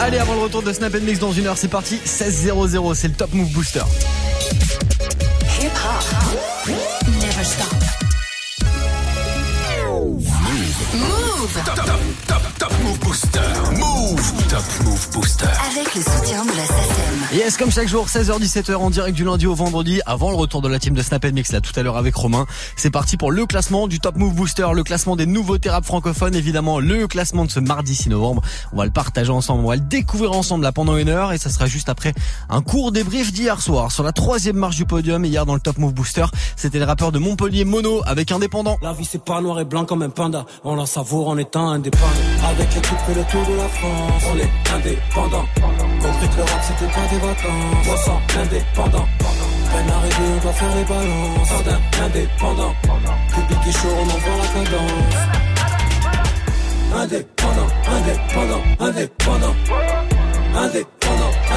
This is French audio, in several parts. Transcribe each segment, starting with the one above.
Allez, avant le retour de Snap Mix dans une heure, c'est parti. 16-0-0, c'est le Top Move Booster. Hip -hop. Never stop. Move. Top, top, top, top Move Booster. Move. Top Move Booster. Avec le soutien de la SACEM. Yes, comme chaque jour, 16h-17h en direct du lundi au vendredi, avant le retour de la team de Snap Mix, là, tout à l'heure avec Romain. C'est parti pour le classement du Top Move Booster, le classement des nouveaux rap francophones, évidemment, le classement de ce mardi 6 novembre. On va le partager ensemble, on va le découvrir ensemble là pendant une heure et ça sera juste après un court débrief d'hier soir sur la troisième marche du podium. Hier dans le Top Move Booster, c'était le rappeur de Montpellier Mono avec Indépendant. La vie c'est pas noir et blanc comme un panda, on la savoure en étant indépendant. Avec l'équipe fait le tour de la France, on est indépendant. Compris que le rap c'était pas des vacances, on sent indépendant. Peine arrivée, on doit faire les balances, jardin indépendant. Public est chaud, on envoie la cadence. Indépendant, indépendant, indépendant. Indépendant,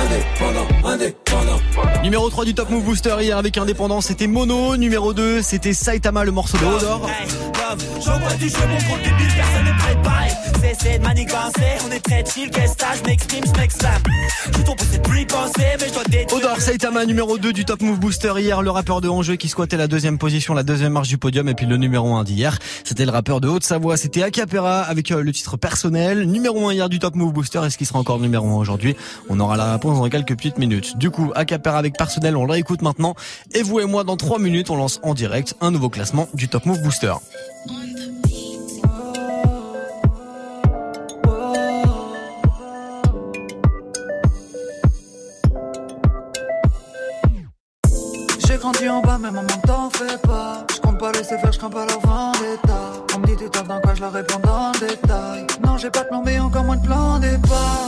indépendant, indépendant. Numéro 3 du Top Move Booster hier avec Indépendant, c'était Mono. Numéro 2, c'était Saitama, le morceau de Odor. J'envoie du jeu, mon gros débile, personne n'est préparé. Cessez de manigancer, on est très chill, qu'est-ce que je m'exprime, je m'exclame. Je tombe c'est plus penser, mais je dois détruire. Odor Saitama, numéro 2 du Top Move Booster hier, le rappeur de Angers qui squattait la deuxième position, la deuxième marche du podium, et puis le numéro 1 d'hier, c'était le rappeur de Haute-Savoie, c'était Acapera avec euh, le titre personnel. Numéro 1 hier du Top Move Booster, est-ce qu'il sera encore numéro 1 aujourd'hui? On aura la réponse dans quelques petites minutes. Du coup, Acapera avec personnel, on le réécoute maintenant. Et vous et moi, dans 3 minutes, on lance en direct un nouveau classement du Top Move Booster. grandi en bas, mais maman t'en fais pas. Je compte pas laisser faire, je crains pas leur vendetta. On me dit tu taffes dans quoi, je leur réponds dans le détail. Non, j'ai pas de plan, mais encore moins de plan départ.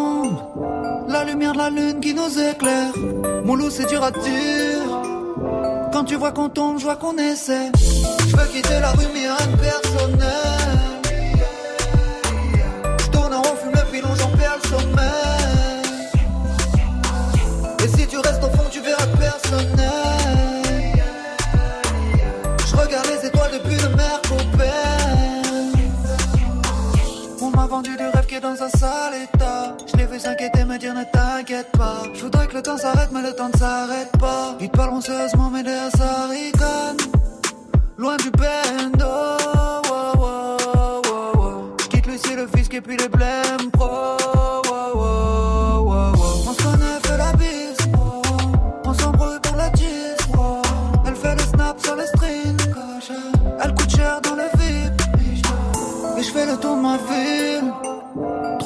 La lumière de la lune qui nous éclaire. Mon loup, c'est dur à dire. Quand tu vois qu'on tombe, je vois qu'on essaie. Je veux quitter la rue, mais rien de personnel. Je tourne en rond, fume le pilon, j'en perds le sommeil. Et si tu restes au fond, tu verras personnel. vendu du rêve qui est dans un sale état. Je s'inquiéter, me dire ne t'inquiète pas. Je voudrais que le temps s'arrête, mais le temps ne s'arrête pas. Ils parleront sérieusement, mais derrière ça ricane. Loin du bendo, wow, wow, wow, Je quitte le ciel, le fisc et puis les blèmes pro.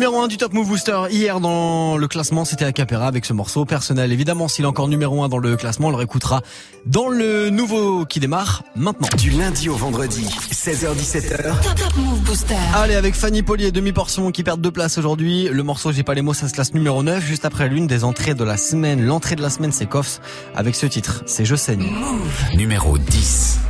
Numéro 1 du Top Move Booster hier dans le classement, c'était Acapera avec ce morceau personnel. Évidemment, s'il est encore numéro 1 dans le classement, on le réécoutera dans le nouveau qui démarre maintenant. Du lundi au vendredi, 16h17h. Top, Move Booster. Allez, avec Fanny Poli et demi-portion qui perdent deux places aujourd'hui. Le morceau J'ai pas les mots, ça se classe numéro 9, juste après l'une des entrées de la semaine. L'entrée de la semaine, c'est Koffs avec ce titre, c'est Je saigne. Numéro 10.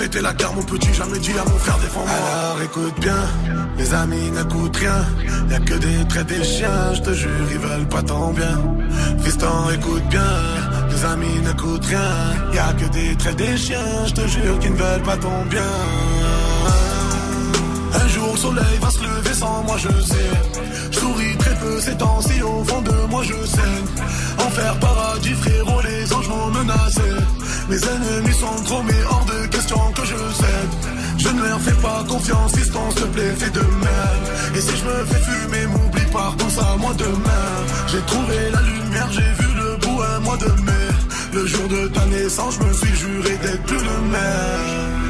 C'était la guerre, mon petit, jamais dit à mon frère défends-moi. Alors écoute bien, les amis n'écoutent rien. Y'a que des traits des chiens, je te jure, ils veulent pas ton bien. Fiston, écoute bien, les amis n'écoutent rien. Y'a que des traits des chiens, je te jure, qu'ils ne veulent pas ton bien. Un jour le soleil va se lever sans moi je sais Je souris très peu ces temps-ci au fond de moi je saigne Enfer paradis frérot les anges m'ont menacé Mes ennemis sont trop mais hors de question que je cède. Je ne leur fais pas confiance si s'il te plaît fais de même. Et si je me fais fumer m'oublie pas pense à moi demain. J'ai trouvé la lumière j'ai vu le bout un mois de mai. Le jour de ta naissance je me suis juré d'être plus le même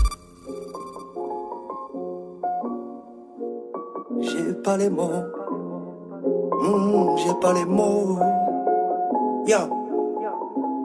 Pas les mots. Mmh, j'ai pas les mots. Yeah.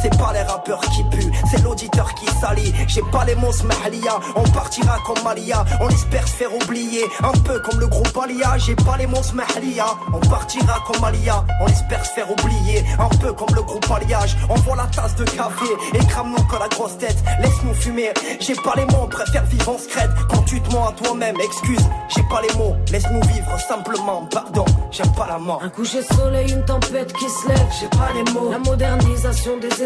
C'est pas les rappeurs qui puent, c'est l'auditeur qui salit. J'ai pas les mots smahlia, on partira comme Malia. On espère se faire oublier. Un peu comme le groupe Alia, j'ai pas les mots smahlia. On partira comme Alia, on espère se faire oublier. Un peu comme le groupe Alliage, on voit la tasse de café et crame-nous que la grosse tête. Laisse-nous fumer, j'ai pas les mots, on préfère vivre en secrète. Quand tu te mens à toi-même, excuse, j'ai pas les mots. Laisse-nous vivre simplement, pardon, j'aime pas la mort. Un coucher de soleil, une tempête qui se lève, j'ai pas les mots. La modernisation des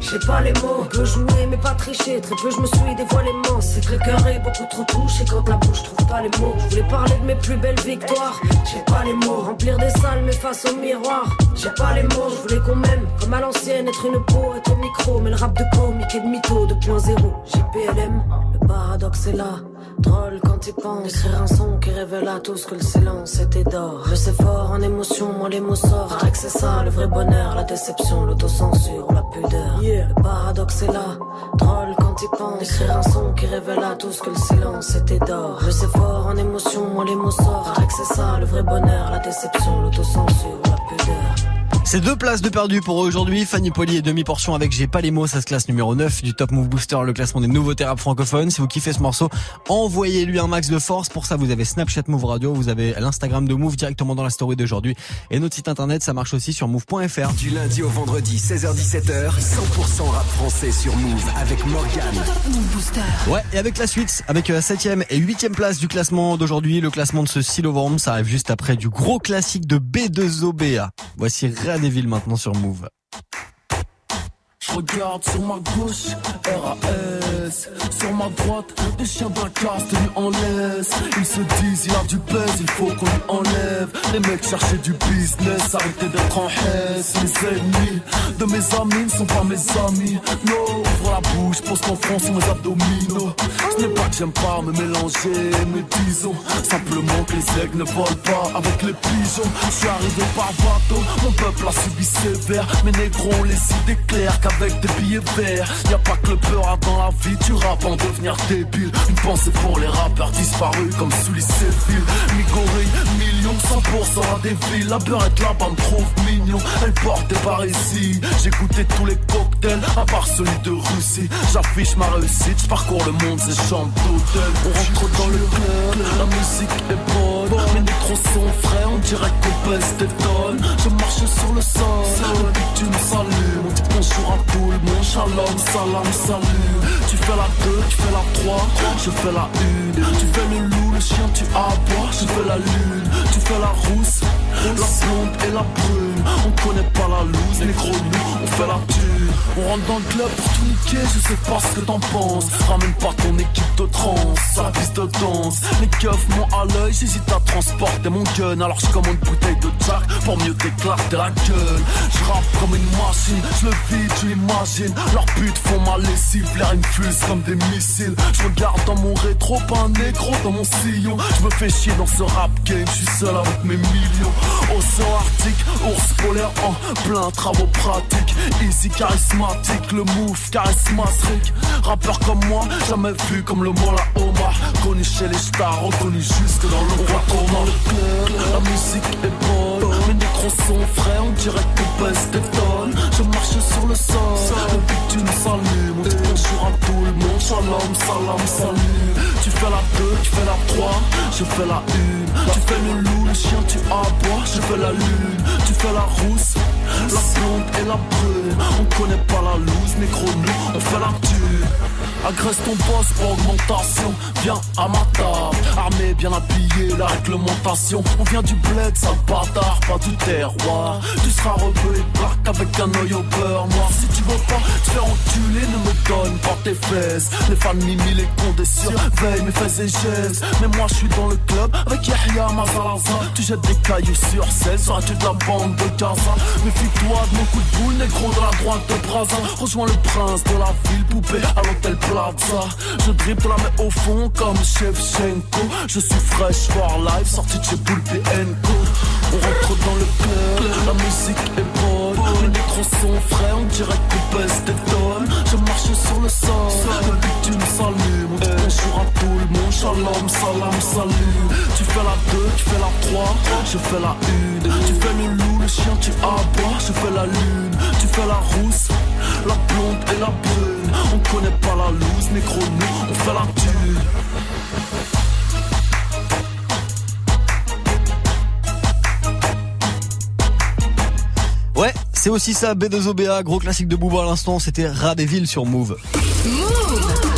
j'ai pas les mots. On peut jouer mais pas tricher, très peu je me suis dévoilé C'est que le cœur est beaucoup trop touché quand la bouche trouve pas les mots. Je voulais parler de mes plus belles victoires, j'ai pas les mots. Remplir des salles mais face au miroir, j'ai pas les mots. Je voulais qu'on m'aime comme à l'ancienne, être une peau, être au micro. Mais le rap de comique et de mytho 2.0, j'ai PLM, paradoxe est là. Drôle quand il pense Écrire un son qui révèle à tous que le silence était d'or. Je sais fort en émotion, moi les mots sortent. Que c'est ça le vrai bonheur, la déception, l'autocensure, la pudeur. Le paradoxe est là, drôle quand il pense Écrire un son qui révèle à tous que le silence était d'or. Je sais fort en émotion, moi les mots sortent. Que c'est ça le vrai bonheur, la déception, l'autocensure, la c'est deux places de perdu pour aujourd'hui. Fanny Poli et demi-portion avec J'ai pas les mots, ça se classe numéro 9 du Top Move Booster, le classement des nouveaux thérapeutes francophones. Si vous kiffez ce morceau, envoyez-lui un max de force. Pour ça, vous avez Snapchat Move Radio, vous avez l'Instagram de Move directement dans la story d'aujourd'hui. Et notre site internet, ça marche aussi sur move.fr. Du lundi au vendredi, 16h17h, 100% rap français sur Move avec Morgan. Ouais, et avec la suite, avec la euh, 7ème et 8ème place du classement d'aujourd'hui, le classement de ce 6 novembre, ça arrive juste après du gros classique de B2OBA. Voici des villes maintenant sur Move. Je regarde sur ma gauche, RAS Sur ma droite, des chiens d'un tenus en laisse. Ils se disent, il a du pèse, il faut qu'on lui enlève. Les mecs cherchaient du business, arrêtez d'être en haisse Les ennemis de mes amis ne sont pas mes amis. Non, ouvre la bouche, pose ton front sur mes abdominaux. Ce n'est pas que j'aime pas me mélanger, mais disons Simplement que les aigles ne volent pas avec les pigeons. Je suis arrivé par bateau, mon peuple a subi sévère. Mes négros les idées claires avec des billets verts. Y a pas que le peur dans la vie, tu rap en devenir débile. Une pensée pour les rappeurs disparus comme sous les Séville. Migori, millions, 100% à des villes. La beurrette là-bas me trouve mignon. Elle porte des ici J'ai goûté tous les cocktails, à part celui de Russie. J'affiche ma réussite, je parcours le monde, c'est chambre d'hôtel. On rentre dans le club, la musique est bonne. Mes nitros sont frais, on dirait qu'on pèse des tonnes. Je marche sur le sol, depuis que tu me salues. On dit bonjour à le monde, shalom, salam, salut. Tu fais la 2, tu fais la 3, je fais la 1. Tu fais le loup, le chien, tu aboies, je fais la lune. Tu fais la rousse, la blonde et la brune. On connaît pas la loose, les gros nous, on fait la tue. On rentre dans le club pour tout niquer, je sais pas ce que t'en penses. Ramène pas ton équipe de trans, piste de danse. Les keufs m'ont à l'œil, j'hésite à transporter mon gun. Alors je commande une bouteille de Jack pour mieux t'éclater la gueule. Je rappe comme une machine, je le vide, tu imagines. Leurs putes font ma lessive, l'air infuse comme des missiles. Je regarde dans mon rétro, pas un négro dans mon sillon. Je me fais chier dans ce rap game, je suis seul avec mes millions. Océan Arctique, ours polaire en plein travaux pratiques. Easy charismatique, le move charismatique. Rappeur comme moi, jamais vu comme le mot la Omar. Connu chez les stars, reconnu juste dans le le club. La musique est bonne, mes micros sont frais, on dirait qu'on pèse des tonnes. Je marche sur le sol, depuis que tu me salues. On dit bonjour à tout le monde, shalom, salam, salut. Tu fais la 2, tu fais la 3, je fais la 1. Tu fais le loup, le chien, tu aboies, je fais la lune. Tu fais la rousse, la blonde et la brune. On connaît pas la loose, négro, nous, on fait la tue. Agresse ton boss pour augmentation, viens à ma table Armé, bien habillé, la réglementation On vient du bled, sale bâtard, pas du terroir Tu seras rebeu et avec un œil au beurre noir Si tu veux pas te faire enculer, ne me donne pas tes fesses Les fans mimi, les condés surveillent mes faits et gestes Mais moi je suis dans le club avec Yahya Mazalaza Tu jettes des cailloux sur scène, seras-tu de la bande de Gaza Méfie-toi de mon coup de boule, négro de la droite de Brazza Rejoins le prince de la ville, poupée à l'hôtel je dribble la main au fond comme Shevchenko. Je suis fresh for life, sorti de chez Poulpe Co. On rentre dans le club, la musique est bonne. Les micros sont frais, on dirait qu'on pèse des tonnes Je marche sur le sol, le but tu me salues hey. Bonjour à tout le monde, shalom, salam, salut. Tu fais la 2, tu fais la 3, je fais la 1 Tu fais le loup, le chien, tu aboies, je fais la lune. Tu fais la rousse, la blonde et la brune. On connaît pas la loose, négro nous, on fait la tue Ouais, c'est aussi ça, B2OBA, gros classique de Booba à l'instant, c'était Rat des villes sur Move.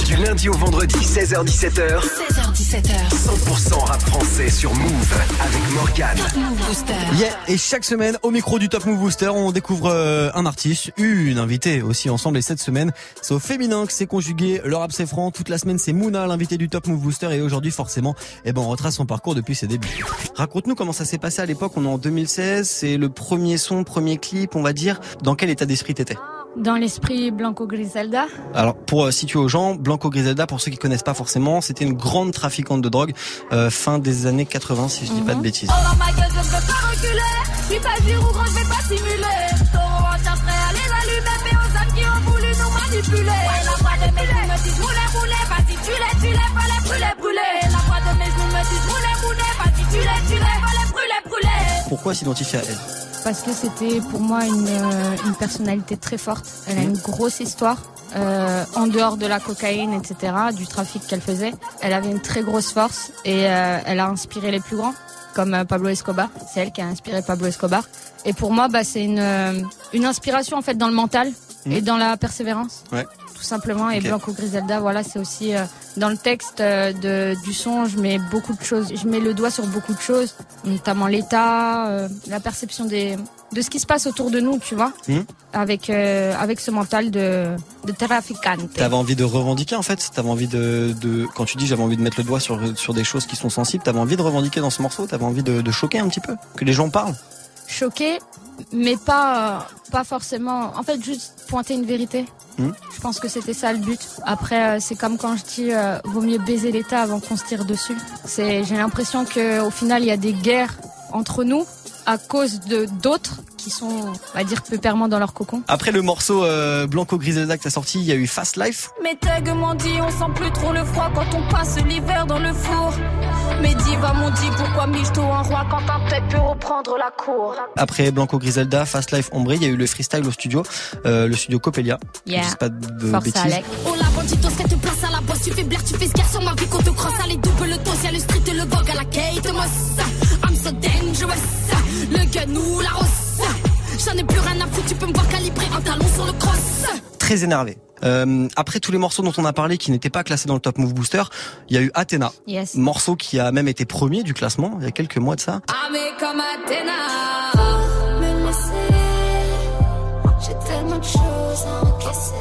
Du lundi au vendredi, 16h17h. 16h17h. 100% rap français sur Move avec Morgane. Move Booster. Yeah, et chaque semaine, au micro du Top Move Booster, on découvre euh, un artiste, une invitée aussi ensemble. Et cette semaine, c'est au féminin que c'est conjugué. Le rap c'est franc. Toute la semaine, c'est Mouna, l'invité du Top Move Booster. Et aujourd'hui, forcément, eh ben, on retrace son parcours depuis ses débuts. Raconte-nous comment ça s'est passé à l'époque. On est en 2016. C'est le premier son, premier clip, on va dire. Dans quel état d'esprit t'étais? Dans l'esprit Blanco Griselda. Alors pour euh, situer aux gens, Blanco Griselda, pour ceux qui connaissent pas forcément, c'était une grande trafiquante de drogue euh, fin des années 80 si je dis pas de bêtises. Oh ma gueule, je ne veux pas reculer. Je suis pas giro gros, je vais pas simuler. Taureau en chien prêt à les allumer, mais aux hommes qui ont voulu nous manipuler. Ouais, la voix de mes genoux me dit rouler, rouler. Vas-y, tu les, tu les, fallait brûler, brûler. La voix de mes genoux me dit rouler, rouler. Vas-y, tu les, tu les, fallait brûler, brûler. Pourquoi s'identifier à elle? Parce que c'était pour moi une, euh, une personnalité très forte. Elle a une grosse histoire. euh, en dehors de la cocaïne, etc., du trafic qu'elle faisait, elle avait une très grosse force et euh, elle a inspiré les plus grands, comme euh, Pablo Escobar. C'est elle qui a inspiré Pablo Escobar. Et pour moi, bah, c'est une, euh, une inspiration en fait dans le mental et dans la persévérance. Ouais. Tout simplement. Et Ok. Blanco Griselda, voilà, c'est aussi euh, dans le texte euh, de, du son, je mets beaucoup de choses. Je mets le doigt sur beaucoup de choses, notamment l'état, euh, la perception des, de ce qui se passe autour de nous, tu vois, Mhm. avec, euh, avec ce mental de, de traficante. T'avais envie de revendiquer en fait, t'avais envie de, de quand tu dis j'avais envie de mettre le doigt sur sur des choses qui sont sensibles, t'avais envie de revendiquer dans ce morceau, t'avais envie de, de choquer un petit peu, que les gens parlent? Choqué, mais pas, pas forcément. En fait, juste pointer une vérité. Mhm. Je pense que c'était ça le but. Après, euh, c'est comme quand je dis, euh, vaut mieux baiser l'État avant qu'on se tire dessus. C'est, j'ai l'impression que au final, il y a des guerres entre nous à cause de d'autres qui sont, on va dire, pépèrement dans leur cocon. Après le morceau euh, Blanco Griselda que t'as sorti, il y a eu Fast Life. Mes tags m'ont dit, on sent plus trop le froid quand on passe l'hiver dans le four. Mes divas m'ont dit, pourquoi miche-toi en roi quand t'as peut-être pu reprendre la cour? Après Blanco Griselda, Fast Life Ombre, il y a eu le freestyle au studio, euh, le studio Copelia. Yeah. Je dis pas de Force bêtises. Alec. Oh la bandito, cette te place à la bosse, tu fais blaire, tu fais ce sur ma vie qu'on te crosse à les double le dos, y'a le street et le vogue à la Kate Moss. I'm dangerous, le gun ou la rosse. J'en ai plus rien à foutre, tu peux me voir calibrer un talon sur le cross. Très énervé. Euh, après tous les morceaux dont on a parlé qui n'étaient pas classés dans le Top Move Booster, il y a eu Athena, Yes. morceau qui a même été premier du classement il y a quelques mois de ça. Ah mais comme Athéna. Me laisser, j'ai tellement de choses à encaisser.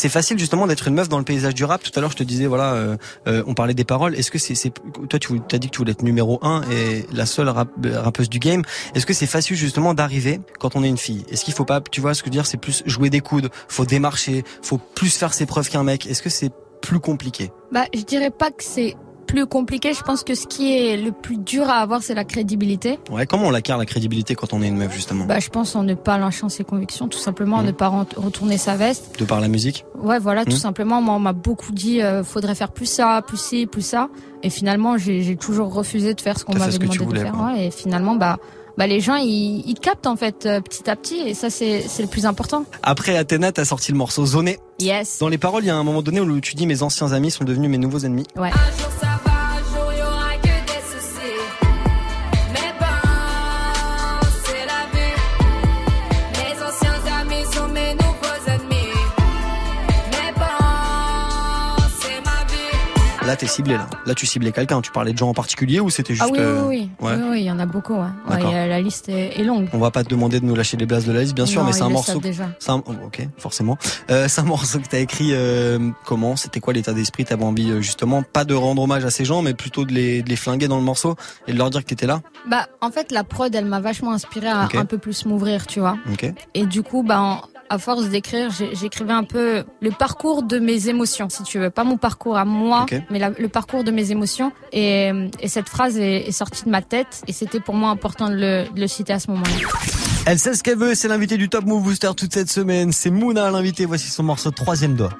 C'est facile justement d'être une meuf dans le paysage du rap. Tout à l'heure, je te disais, voilà, euh, euh, on parlait des paroles. Est-ce que c'est, c'est toi, tu as dit que tu voulais être numéro un et la seule rap- rappeuse du game. Est-ce que c'est facile justement d'arriver quand on est une fille? Est-ce qu'il faut pas, tu vois, ce que je veux dire, c'est plus jouer des coudes, faut démarcher, faut plus faire ses preuves qu'un mec? Est-ce que c'est plus compliqué? Bah, je dirais pas que c'est plus compliqué. Je pense que ce qui est le plus dur à avoir, c'est la crédibilité. Ouais, comment on acquiert la crédibilité quand on est une meuf justement Bah, je pense en ne pas lâchant ses convictions, tout simplement, en Mhm. ne pas retourner sa veste. De par la musique Ouais, voilà, tout Mhm. simplement. Moi, on m'a beaucoup dit, euh, faudrait faire plus ça, plus ci, plus ça. Et finalement, j'ai toujours refusé de faire ce qu'on m'avait que demandé tu voulais, de faire. Ouais, et finalement, bah, bah, les gens, ils, ils captent en fait euh, petit à petit, et ça, c'est c'est le plus important. Après Athéna, t'as sorti le morceau Zoné. Yes. Dans les paroles, il y a un moment donné où tu dis mes anciens amis sont devenus mes nouveaux ennemis. Ouais. Un jour ça va, Là, t'es ciblé là. Là, tu ciblais quelqu'un. Tu parlais de gens en particulier ou c'était juste ah oui, euh, oui, oui, ouais. oui, oui, il y en a beaucoup. Ouais. La liste est, longue. On va pas te demander de nous lâcher les blases de la liste, bien sûr, Non, mais c'est un morceau. déjà. Un... oh, ok, forcément. Euh, c'est un morceau que t'as écrit. euh, comment? C'était quoi l'état d'esprit? T'avais envie euh, justement pas de rendre hommage à ces gens, mais plutôt de les, de les flinguer dans le morceau et de leur dire que t'étais là? Bah, en fait, la prod, elle m'a vachement inspiré à un peu plus m'ouvrir, tu vois. Et du coup, bah, en- à force d'écrire, j'écrivais un peu le parcours de mes émotions, si tu veux. Pas mon parcours à moi, mais la- le parcours de mes émotions. Et, et cette phrase est, est sortie de ma tête. Et c'était pour moi important de le, de le citer à ce moment-là. Elle sait ce qu'elle veut. C'est l'invité du Top Move Booster toute cette semaine. C'est Mouna l'invité. Voici son morceau troisième doigt.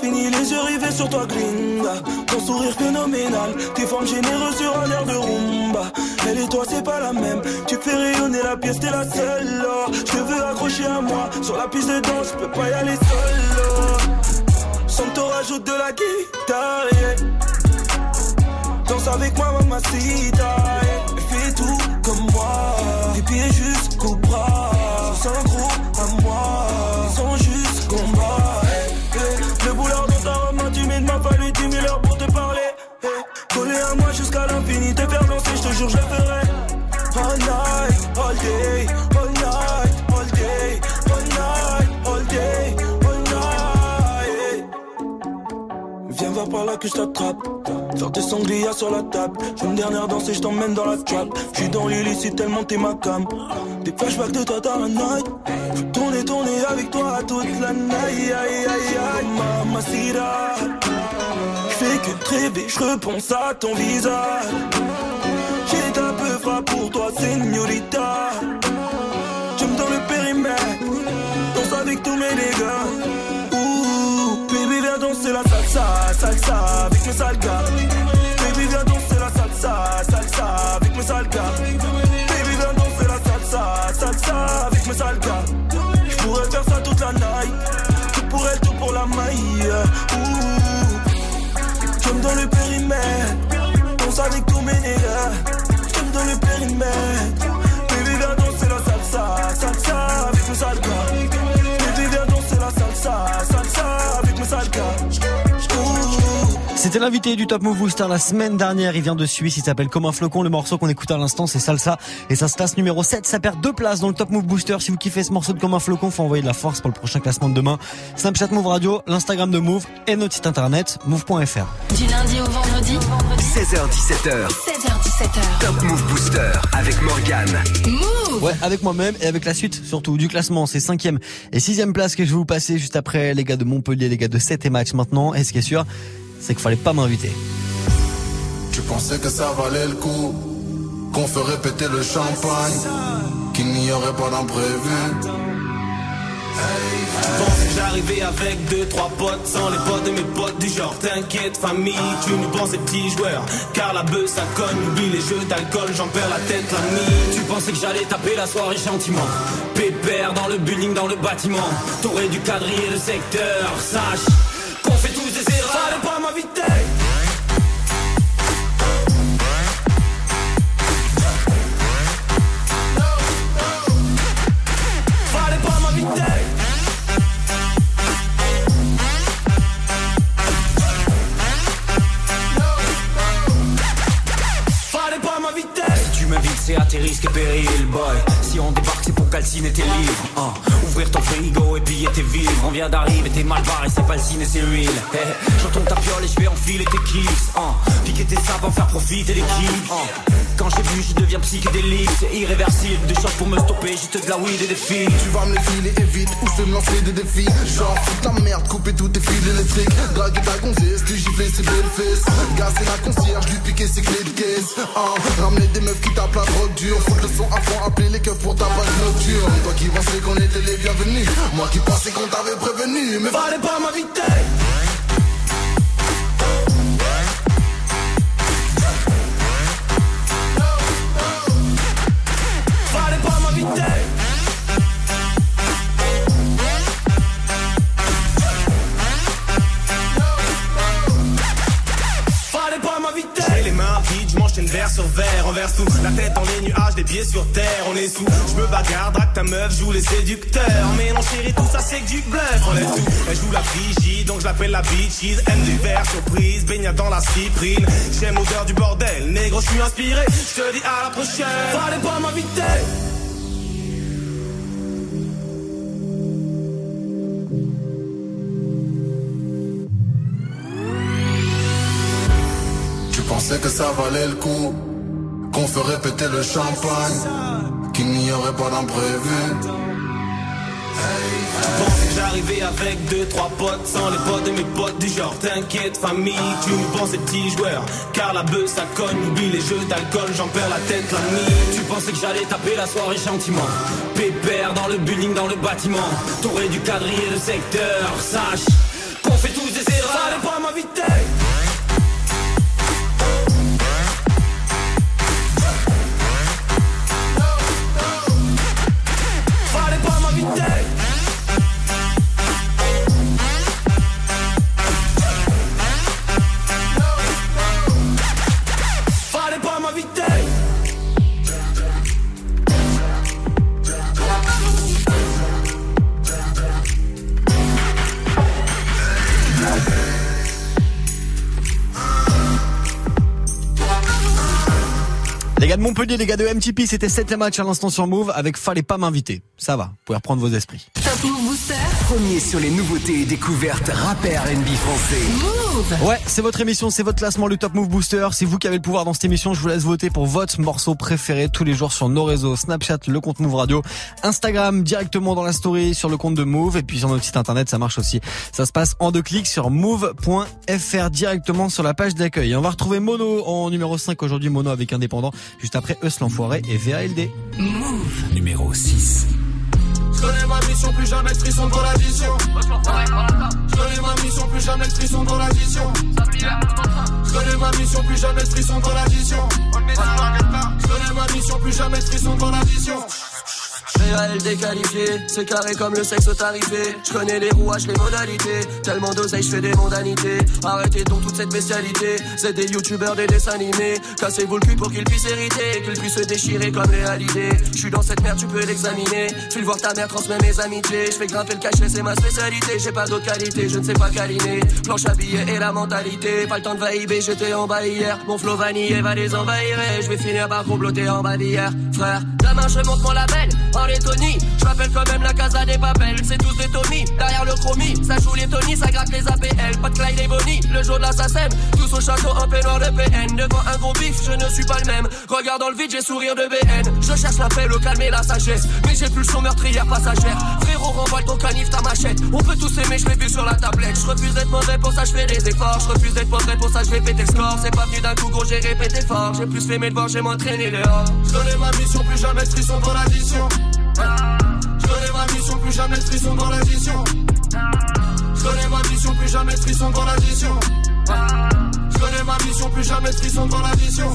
Fini les yeux rivés sur toi, gringa. Ton sourire phénoménal, tes formes généreuses sur un air de rumba. Elle et toi, c'est pas la même. Tu fais rayonner la pièce, t'es la seule. oh. Je te veux accrocher à moi sur la piste de danse, je peux pas y aller seul. Sans que t'en rajoutes de la guitare. Danse avec moi, mamacita. yeah. Fais tout comme moi. Tes pieds jusqu'au bras. Sans gros à moi. À moi jusqu'à l'infini, te faire danser, je te jure, je ferai. All night, all day, all night, all day, all night, all day, all night. Viens voir par là que je t'attrape. Faire tes sangria sur la table. Je veux une dernière danse et je t'emmène dans la trap. Je suis dans l'illicite tellement t'es ma cam. Des flashbacks de toi dans la night. Tourner, tourner avec toi toute la night. Aïe, aïe, aïe, aïe. Fais que rêver, je repense à ton visage. J'ai un peu frappe pour toi, señorita. Tu me donnes le périmètre. Danse avec tous mes dégâts. Ouh, baby, viens danser la salsa, salsa avec mes sales gars. Périmètre. Danse avec tous mes nègres. Tu me donnes le périmètre. Baby, viens danser la salsa, salsa avec mes sales gars. Baby, viens danser la salsa, salsa avec gars. Ouh. C'était l'invité du Top Move Booster la semaine dernière. Il vient de Suisse. Il s'appelle Comme un flocon. Le morceau qu'on écoute à l'instant, c'est Salsa. Et ça se classe numéro 7. Ça perd deux places dans le Top Move Booster. Si vous kiffez ce morceau de Comme un flocon, faut envoyer de la force pour le prochain classement de demain. Snapchat Move Radio, l'Instagram de Move et notre site internet move.fr. Du lundi au vendredi, 16h17h, 16h17h. Top Move Booster avec Morgane. Move Ouais, avec moi-même et avec la suite surtout du classement. C'est cinquième et sixième place que je vais vous passer juste après les gars de Montpellier, les gars de 7 et match maintenant. Et ce qui est sûr, c'est qu'il fallait pas m'inviter. Tu pensais que ça valait le coup, qu'on ferait péter le champagne, qu'il n'y aurait pas d'imprévu. Je pensais que j'arrivais avec deux, trois potes Sans les potes de mes potes du genre T'inquiète famille, tu nous penses des petits joueurs. Car la bœuf ça cogne, oublie les jeux d'alcool J'en perds la tête la nuit. Tu pensais que j'allais taper la soirée gentiment. Pépère dans le building, dans le bâtiment. T'aurais dû quadriller le secteur Sache qu'on fait tous Fallait pas m'inviter Fallait pas m'inviter Fallait pas m'inviter Si tu m'invites, c'est à tes risques et périls, boy. Si on débarque, c'est calciner tes livres. hein. Ouvrir ton frigo et piller tes vivres. On vient d'arriver, t'es mal barré, c'est le ciné, c'est l'huile. Eh, J'entends ta piole et je vais enfiler tes kicks. hein. Piquer tes sapes, faire profiter l'équipe. hein. Quand j'ai bu, je deviens psychédélique. C'est irréversible, des choses pour me stopper, juste de la weed et des filles. Tu vas me les filer et vite, ou je vais me lancer des défis. Genre, fous ta merde, couper tous tes fils électriques. Draguer ta gonzesse, lui gifler ses belles fesses. Gazer la concierge, lui piquer ses clés de caisse. Ramener des meufs qui tapent la drogue dure. Foutre le son à fond, appeler les keufs pour ta page Toi qui pensais qu'on était les bienvenus. Moi qui pensais qu'on t'avait prévenu. Mais Fallait pas m'inviter m'enchaîne verre sur verre Envers traverse tout. La tête dans les nuages, des pieds sur terre, on est sous. Je me bagarre, drague ta meuf, joue les séducteurs. Mais non chérie, tout ça c'est que du bluff, on est tout. Elle joue la frigide, donc je l'appelle la bitchise. Aime du verre, surprise, baignade dans la cyprine. J'aime l'odeur du bordel, négro, je suis inspiré. Je te dis à la prochaine. Fallait pas m'inviter. Tu pensais que ça valait le coup, qu'on ferait péter le champagne, qu'il n'y aurait pas d'imprévu. Pensais que j'arrivais avec deux, trois potes Sans les potes de mes potes du genre T'inquiète famille, tu nous penses petits joueurs Car la bœuf ça cogne, oublie les jeux d'alcool J'en perds la tête la nuit. Tu pensais que j'allais taper la soirée gentiment Pépère dans le building, dans le bâtiment T'aurais du quadriller de secteur Sache qu'on fait tous des erreurs. Fallait pas m'inviter Fallait Montpellier, les gars de MTP, c'était 7 match à l'instant sur Move avec Fallait pas m'inviter. Ça va, vous pouvez reprendre vos esprits. Premier sur les nouveautés et découvertes rappeurs NB français. Move. Ouais, c'est votre émission, c'est votre classement, le Top Move Booster. C'est vous qui avez le pouvoir dans cette émission. Je vous laisse voter pour votre morceau préféré tous les jours sur nos réseaux Snapchat, le compte Move Radio, Instagram directement dans la story sur le compte de Move et puis sur notre site internet, ça marche aussi. Ça se passe en deux clics sur move.fr directement sur la page d'accueil. Et on va retrouver Mono en numéro 5 aujourd'hui, Mono avec Indépendant, juste après Eus l'Enfoiré et VALD. Move. Numéro 6. Je connais ma mission, plus jamais de frisson dans l'addition. Je connais ma mission, plus jamais de frisson dans l'addition. Je connais ma mission, plus jamais de frisson dans l'addition. Je connais ma mission, plus jamais de frisson dans l'addition. Réel déqualifié, c'est carré comme le sexe tarifé. Je connais les rouages, les modalités. Tellement d'oseille, je fais des mondanités. Arrêtez donc toute cette bestialité. C'est des youtubeurs, des dessins animés. Cassez-vous le cul pour qu'ils puissent hériter. Qu'ils puissent se déchirer comme halidés. Je suis dans cette merde, tu peux l'examiner. File voir ta mère, transmets mes amitiés. Je fais grimper le cachet, c'est ma spécialité. J'ai pas d'autre qualité, je ne sais pas câliner. Planche à billets et la mentalité. Pas le temps de vaïber, j'étais en bas hier. Mon flow vanillé va les envahir. Je vais finir par comploter en bas d'hier. Frère, demain je monte mon label. En Lettonie, je m'appelle quand même la casa des papels. C'est tous des Tommy, derrière le chromie. Ça joue les Tony, ça gratte les APL. Pas de Clyde et Bonnie, le jour de l'assassin. Tous au château en peignoir de PN. Devant un gros bif, je ne suis pas le même. Regarde dans le vide, j'ai sourire de BN. Je cherche la paix, le calme et la sagesse. Mais j'ai plus le son meurtrière passagère. Frérot, renvoie ton canif, ta machette. On peut tous aimer, je l'ai vu sur la tablette. Je refuse d'être mauvais, pour ça je fais des efforts. Je refuse d'être mauvais, pour ça je vais péter le score. C'est pas venu d'un coup, gros, j'ai répété fort. J'ai plus fait mes devoirs, j'ai m'entraîné dehors. Je ma mission, plus jamais de frisson l'addition. Je connais ma mission, plus jamais de frisson dans l'addition. Je connais ma mission, plus jamais de frisson dans l'addition. Je connais ma mission, plus jamais de frisson dans l'addition.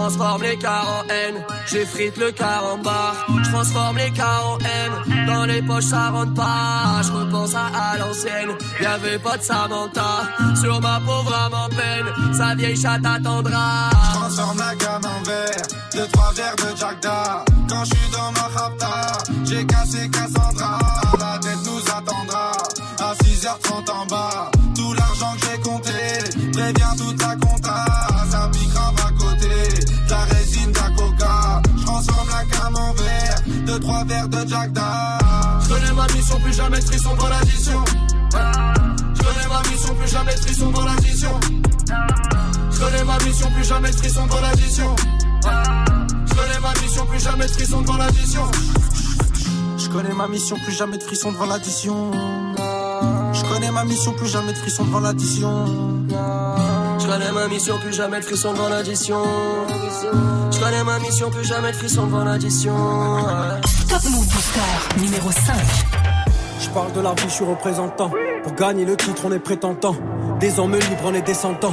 Transforme les cars en haine, j'effrite le car en bar. Je transforme les cars en haine, dans les poches ça rentre pas. Je repense à, à l'ancienne, y'avait pas de Samantha. Sur ma pauvre âme en peine, sa vieille chatte attendra. Je transforme la gamme en verre, deux trois verres de Jack. Quand je suis dans ma rapta, j'ai cassé Cassandra. deux, trois verres de Jack Je connais ma mission, plus jamais de sont dans l'addition. Je connais ma mission, plus jamais de sont dans l'addition. Je connais ma mission, plus jamais de sont l'addition. Je connais ma mission, plus jamais de sont l'addition. Je connais ma mission, plus jamais de frissons devant l'addition. Je connais ma mission, plus jamais de frisson devant l'addition. Je connais ma mission, plus jamais de frisson devant l'addition. Je connais ma mission, plus jamais de frisson devant l'addition. Top Move Booster numéro 5. Je parle de la vie, je suis représentant. Pour gagner le titre, on est prétentant. Des hommes libres, on est descendants.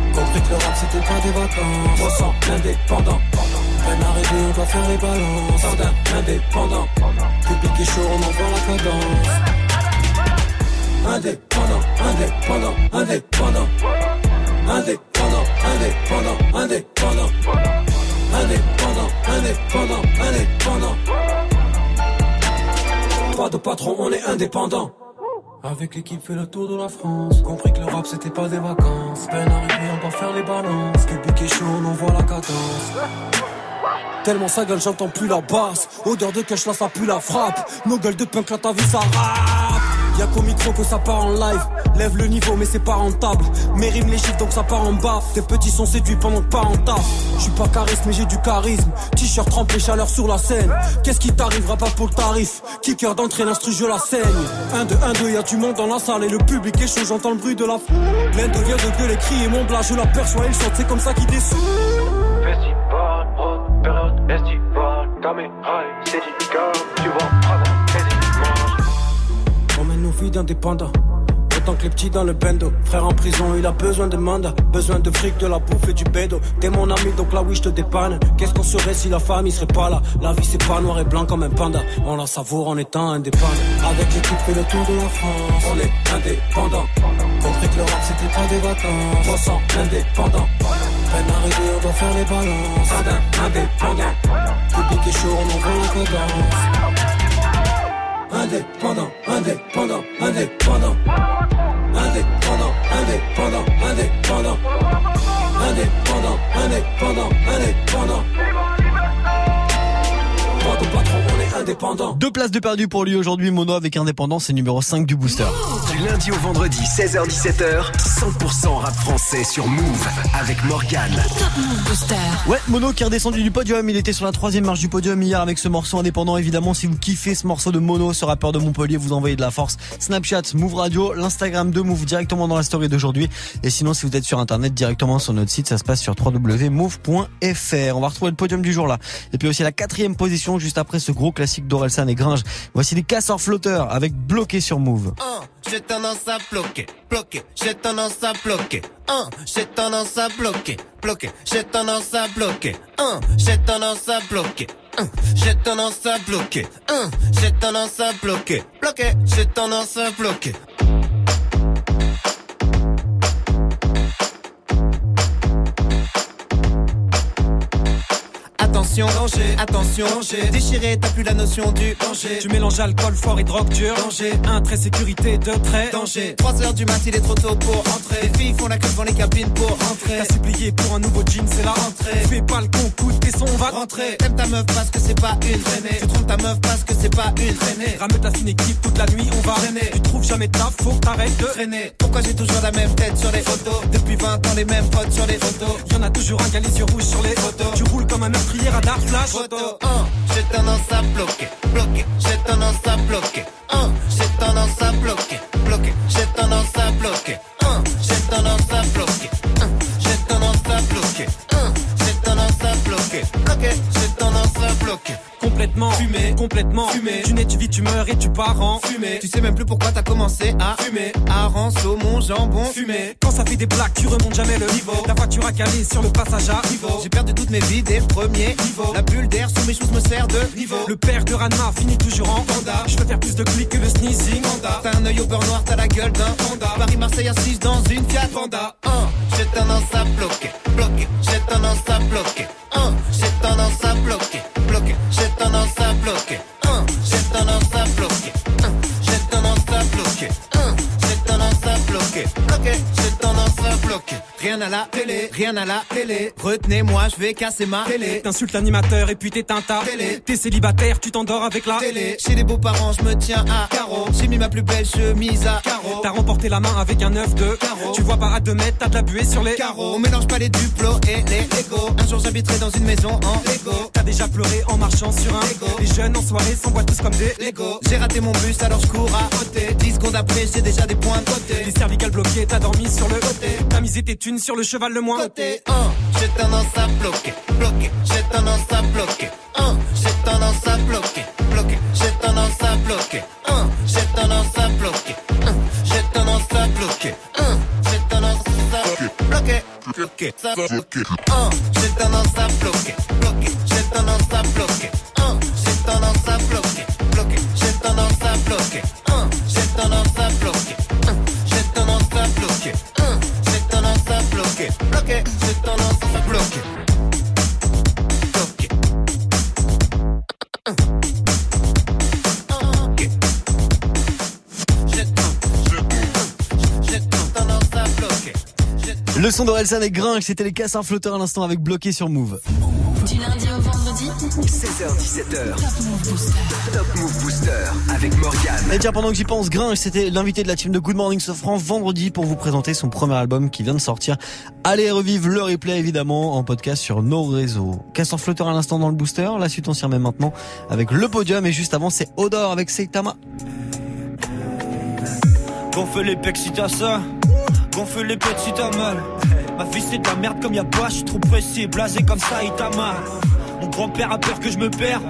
Compris que le rap, c'était pas des vacances. On sent indépendant. Peine arrivée, on doit faire les balances. Jardin indépendant. Public et chaud, on envoie la cadence. Indépendant, indépendant, indépendant. Indépendant, indépendant, indépendant. Indépendant, indépendant, indépendant. Pas de patron, on est indépendant. Avec l'équipe fait le tour de la France. Compris que le rap c'était pas des vacances. Peine arrivée on doit faire les balances. Public est chaud on envoie la cadence. Tellement sa gueule j'entends plus la basse. Odeur de cash là ça pue la frappe. Nos gueules de punk là ta vie ça Y'a qu'au micro que ça part en live. Lève le niveau mais c'est pas rentable. Mes rimes les chiffres donc ça part en bas. Tes petits sont séduits pendant que pas en taf. Je suis pas charisme mais j'ai du charisme. T-shirt trempé chaleur sur la scène. Qu'est-ce qui t'arrivera pas pour le tarif? Kicker d'entrée l'instru je la saigne. 1 2 1 2 y'a du monde dans la salle. Et le public est chaud j'entends le bruit de la foule. L'un devient de gueuler crier mon blas Je l'aperçois il chante c'est comme ça qu'il descend Festival, période et c'est Vies d'indépendants. Autant que les petits dans le bendo. Frère en prison, il a besoin de mandat. Besoin de fric, de la bouffe et du bédo. T'es mon ami, donc là oui, je te dépanne. Qu'est-ce qu'on serait si la famille serait pas là? La vie, c'est pas noir et blanc comme un panda. On la savoure en étant indépendant. Avec l'équipe, fait le tour de la France. On est indépendant. Compris que le rap, c'était pas des vacances. On sent indépendant. Peine arrivée, on doit faire les balances. Indépendant. Public est chaud, on envoie la cadence. Indépendant, indépendant, indépendant. Indépendant, indépendant, indépendant. Indépendant, indépendant, indépendant. Patron, on est indépendant. Deux places de perdu pour lui aujourd'hui, Mono avec Indépendance et numéro 5 du booster. Du lundi au vendredi, 16h-17h, 100% rap français sur Move avec Morgane. Top Move Booster. Ouais, Mono qui est redescendu du podium, il était sur la troisième marche du podium hier avec ce morceau indépendant. Évidemment, si vous kiffez ce morceau de Mono, ce rappeur de Montpellier, vous envoyez de la force. Snapchat, Move Radio, l'Instagram de Move directement dans la story d'aujourd'hui. Et sinon, si vous êtes sur Internet, directement sur notre site, ça se passe sur www.move.fr. On va retrouver le podium du jour là. Et puis aussi la quatrième position juste après ce gros classique d'Orelsan et Gringe. Voici les casseurs flotteurs avec bloqué sur Move. J'ai tendance à bloquer, bloquer, j'ai tendance à bloquer. Un, j'ai tendance à bloquer, bloquer, j'ai tendance à bloquer. Un, j'ai tendance à bloquer. Un, j'ai tendance à bloquer. Un, j'ai tendance à bloquer, bloquer, j'ai tendance à bloquer. Attention, danger, attention. Déchiré, t'as plus la notion du danger. Tu mélanges alcool fort et drogue dure. Danger. Un trait sécurité, deux traits. Danger. 3 heures du mat, il est trop tôt pour entrer. Les filles font la queue devant les cabines pour entrer. T'as supplié pour un nouveau jean, c'est la rentrée. Fais pas le con, coup tes sons, on va Rentrer. T'aimes ta meuf parce que c'est pas une traînée. Tu trompes ta meuf parce que c'est pas une traînée. Rame ta fine toute la nuit, on va Traîner. Tu trouves jamais de taf, faut de Traîner. Pourquoi j'ai toujours la même tête sur les photos? Depuis 20 ans, les mêmes potes sur les photos. Y'en a toujours un qui a les sur les photos. Tu roules comme un meurtrier à radar flash. Photo j'ai tendance à bloquer, bloquer, j'ai tendance à bloquer. j'ai tendance à bloquer, bloquer, j'ai tendance à bloquer. j'ai tendance à bloquer. j'ai tendance à bloquer. j'ai tendance à. Bloquer, j'ai tendance à bloquer complètement Fumé. Tu nais, tu vis, tu meurs et tu pars en Fumé. Tu sais même plus pourquoi t'as commencé à Fumé. Hareng, saumon, jambon. Fumé. Quand ça fait des blagues, tu remontes jamais le Niveau. Ta voiture a calé sur le passage à J'ai perdu toutes mes vies des premiers Niveau. La bulle d'air sous mes choses me sert de Niveau. Le père de Ranma finit toujours en Panda. Je veux faire plus de clics que le sneezing Panda. T'as un œil au beurre noir, t'as la gueule d'un Panda. Paris-Marseille assise dans une Fiat Panda. Un, j'ai tendance à bloquer, bloquer, j'ai tendance à bloquer. Un, j'ai Rien à la télé, rien à la télé. Retenez-moi, je vais casser ma télé. T'insultes l'animateur et puis t'éteins ta Télé. T'es célibataire, tu t'endors avec la Télé. Chez les beaux-parents, je me tiens à carreau. J'ai mis ma plus belle chemise à carreau. T'as remporté la main avec un œuf de Carreau. Tu vois pas à deux mètres, t'as de la buée sur les Carreau. On mélange pas les duplos et les Lego. Un jour j'habiterai dans une maison en Lego. T'as déjà pleuré en marchant sur un Lego. Les jeunes en soirée s'envoient tous comme des Lego. J'ai raté mon bus alors je cours à côté. 10 secondes après j'ai déjà des points de côté. Les cervicales bloquées, t'as dormi sur le côté T'as misé tes thunes sur le cheval le moins Côté 1, j'ai tendance à bloquer, bloquer, j'ai tendance à bloquer. 1, j'ai tendance à bloquer, bloquer, j'ai tendance à bloquer. 1, j'ai tendance à bloquer. 1, j'ai tendance à bloquer. 1, j'ai tendance à bloquer, bloquer, ça bloquer. 1, j'ai tendance à bloquer, Le son d'Orelsan et Gringe, c'était les casseurs flotteurs à l'instant avec bloqué sur Move. Du lundi au vendredi, 16h17h. Top Move Booster avec Morgane. Et tiens, pendant que j'y pense, Gringe, c'était l'invité de la team de Good Morning Sofran vendredi pour vous présenter son premier album qui vient de sortir. Allez revivre le replay évidemment en podcast sur nos réseaux. Casseur flotteur à l'instant dans le booster. La suite on s'y remet maintenant avec le podium et juste avant c'est Odor avec Seitama. Gonfle les pecs si t'as ça, gonfle les pecs si t'as mal. Ma fille c'est de la merde comme y'a pas, je suis trop pressé, blasé comme ça, il t'a mal. Mon grand-père a peur que je me perds,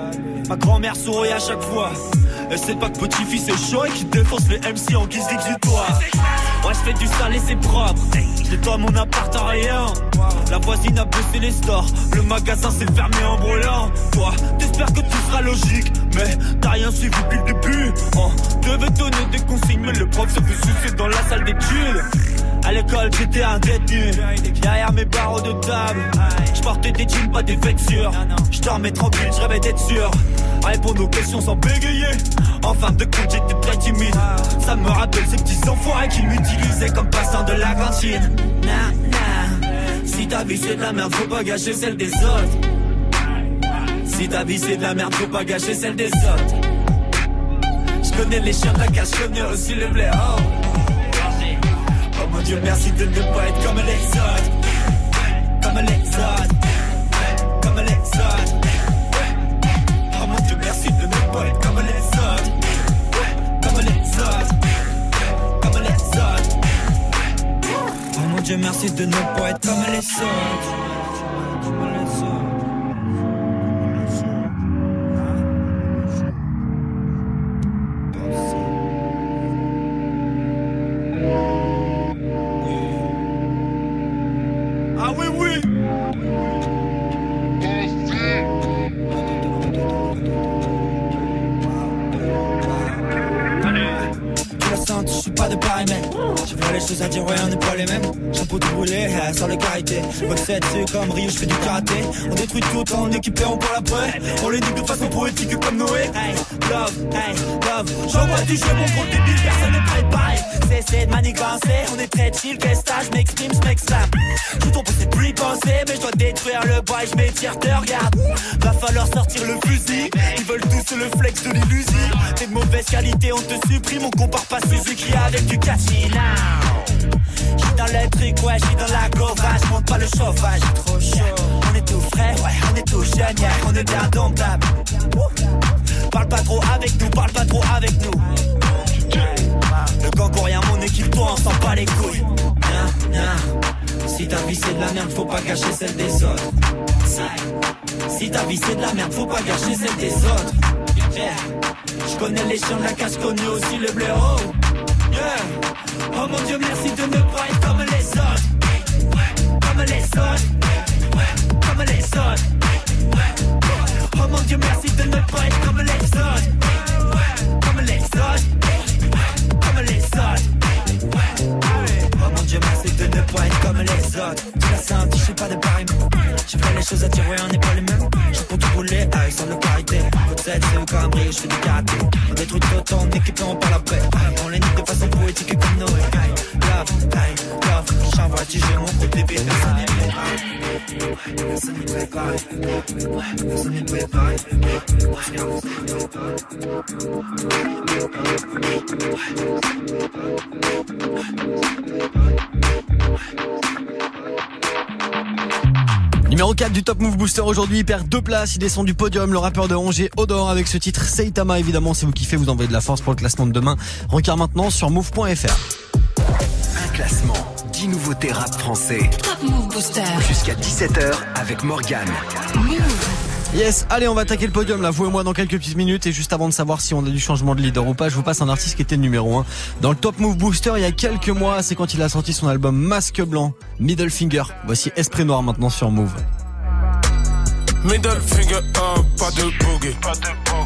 ma grand-mère sourit à chaque fois. Elle sait pas que petit-fils est chaud et qu'il défonce les MC en guise d'exutoire. Moi je fais du sale et c'est propre, je nettoie mon appart en rien. La voisine a baissé les stores, le magasin s'est fermé en brûlant. Toi, t'espères que tout sera logique, mais t'as rien suivi depuis le début. On devait donner des consignes, mais le prof se fait sucer dans la salle d'études. À l'école, j'étais un détenu. Derrière mes barreaux de table, je portais des jeans, pas des vexures. Je dormais tranquille, je rêvais d'être sûr. Répondre aux questions sans bégayer. En fin de compte, j'étais très timide. Ça me rappelle ces petits enfoirés qui m'utilisaient comme passant de la cantine. Si ta vie c'est de la merde, faut pas gâcher celle des autres. Si ta vie c'est de la merde, faut pas gâcher celle des autres. Je connais les chiens de la cache, aussi le blé. Oh. Dieu, merci de ne pas être comme les. Comme les autres. Comme les. Oh mon Dieu, merci de ne pas être comme les. Comme les autres. Comme les. Oh mon Dieu, merci de ne pas être comme les autres. À dire, ouais on n'est pas les mêmes. Chapeau tout brûlé, sans le karité Boxette, c'est comme Rio, je fais du karaté. On détruit tout en équipé, on parle après On les nique de façon poétique comme Noé. Hey, love, hey, love. J'envoie du jeu, mon gros débile, personne n'est préparé Cessez de manigancer, on est très chill Qu'est-ce que je m'exprime, je m'exclame Je tombe pour cette plus penser Mais je dois détruire le bois je m'étire, te regarde. Va falloir sortir le fusil. Ils veulent tous le flex de l'illusion T'es de mauvaise qualité, on te supprime On compare pas Suzuki avec du now J'suis dans le truc, ouais, j'suis dans la gova J'monte pas le chauffage, trop chaud. On est tout frais, ouais, on est tout jeune, yeah, on est bien domptable Parle pas trop avec nous, parle pas trop avec nous. Le gang rien, mon équipe, toi, on s'en bat les couilles. Si ta vie c'est de la merde, faut pas gâcher celle des autres. Si ta vie c'est de la merde, faut pas gâcher celle des autres. Yeah. Je connais les chiens de la casse, connu aussi le blaireau. Oh mon Dieu, merci de ne pas être comme les autres. Comme les autres. Comme les autres. Oh mon Dieu, merci de ne pas être comme les autres. Comme les autres. Comme les autres. Oh mon Dieu, merci de ne pas être comme les autres. Tu la simple, je pas de pareil. J'ai fait les choses à ouais, on n'est pas les mêmes. Je pour tout rouler avec sans le carité. Côte 7, c'est au cambré, je fais du karaté. On détruit tout autant, on équipe, on parle après. Numéro 4 du Top Move Booster aujourd'hui, il perd deux places, il descend du podium, le rappeur de Angers, Odor, avec ce titre Seitama, évidemment, si vous kiffez, vous envoyez de la force pour le classement de demain. Rencard maintenant sur move.fr. Un classement, 10 nouveautés rap français. Top Move Booster. Jusqu'à 17h avec Morgane. Yes, allez, on va attaquer le podium là, vous et moi dans quelques petites minutes. Et juste avant de savoir si on a du changement de leader ou pas, je vous passe un artiste qui était numéro 1 dans le Top Move Booster il y a quelques mois. C'est quand il a sorti son album Masque Blanc, Middle Finger. Voici Esprit Noir maintenant sur Move. Middle finger up, pas de boogie. Pas de boogie.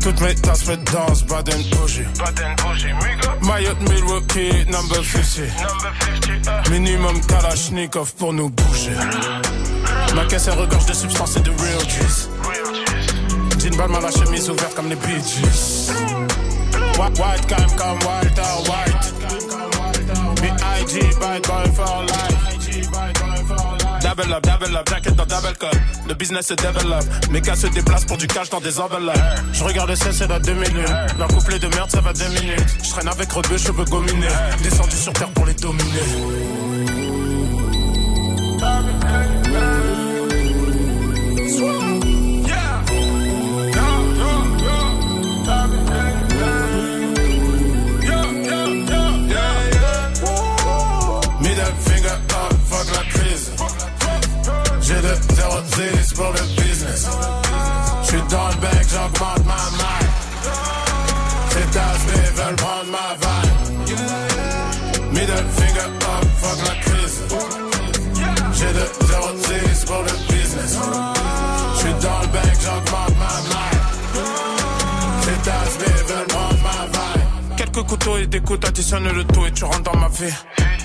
Toutes mes tasses fait danse, Baden bougie. Baden bougie, Mayotte Milwaukee, number 50. Number 50. Minimum Kalashnikov pour nous bouger. Ma caisse elle regorge de substances et de real juice. Jean Balmain la chemise ouverte comme les Bee Gees. White, white cam comme Walter White. B.I.G. bad boy for life. Double up, double up, jacket dans double cut. Le business se développe, mes gars se déplacent pour du cash dans des enveloppes. Je regarde ciel, c'est dans deux minutes. Leur couplet de merde, ça va deux minutes. Je traîne avec rebeu, cheveux gominés. Descendu sur terre pour les dominer. De 0 pour le business. J'suis dans le bec, j'augmente ma maille. Ces tasses veulent prendre ma vibe. Middle finger up, fuck la crise. J'ai de 0 pour le business. J'suis dans le bec, j'augmente ma maille. Ces tasses veulent prendre ma vibe. Quelques couteaux et des coups, additionne le tout et tu rentres dans ma vie.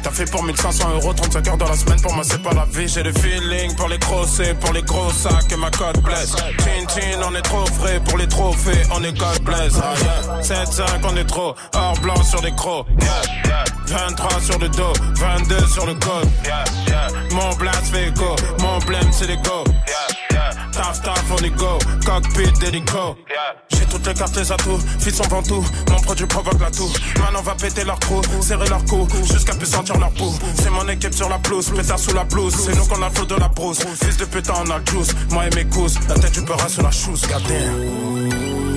T'as fait pour 1500 euros, 35 heures dans la semaine, pour moi c'est pas la vie. J'ai le feeling pour les grosses pour les gros sacs et ma code blesse. Chin chin, on est trop frais pour les trophées, on est God bless. Ah, yeah. 7-5, on est trop or blanc sur les crocs. Yeah, yeah. 23 sur le dos, 22 sur le code. Mon blast fait go, mon blême c'est les go. Yeah, yeah. Taf taf on est go, cockpit d'hélico. J'ai toutes les cartes, les atouts, fils on vend tout, mon produit provoque la toux. Maintenant on va péter leur trou, serrer leur cou, jusqu'à plus sentir leur peau. C'est mon équipe sur la pelouse, pétard sous la blouse. C'est nous qu'on a le flot de la brousse. Fils de putain, on a le juice. Moi et mes cousses, la tête du beurre sur la chouse, goddamn.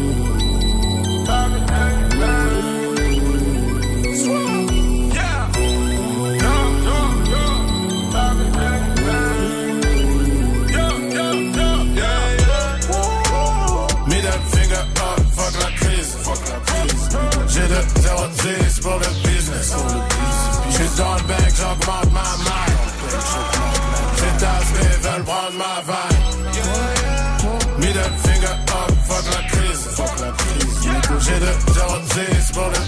J'ai de 0 pour le business. J'suis dans le bec, j'augmente ma maille. Ces tasses veulent prendre ma vibe. Middle finger up, fuck la crise. J'ai de 0 pour le business.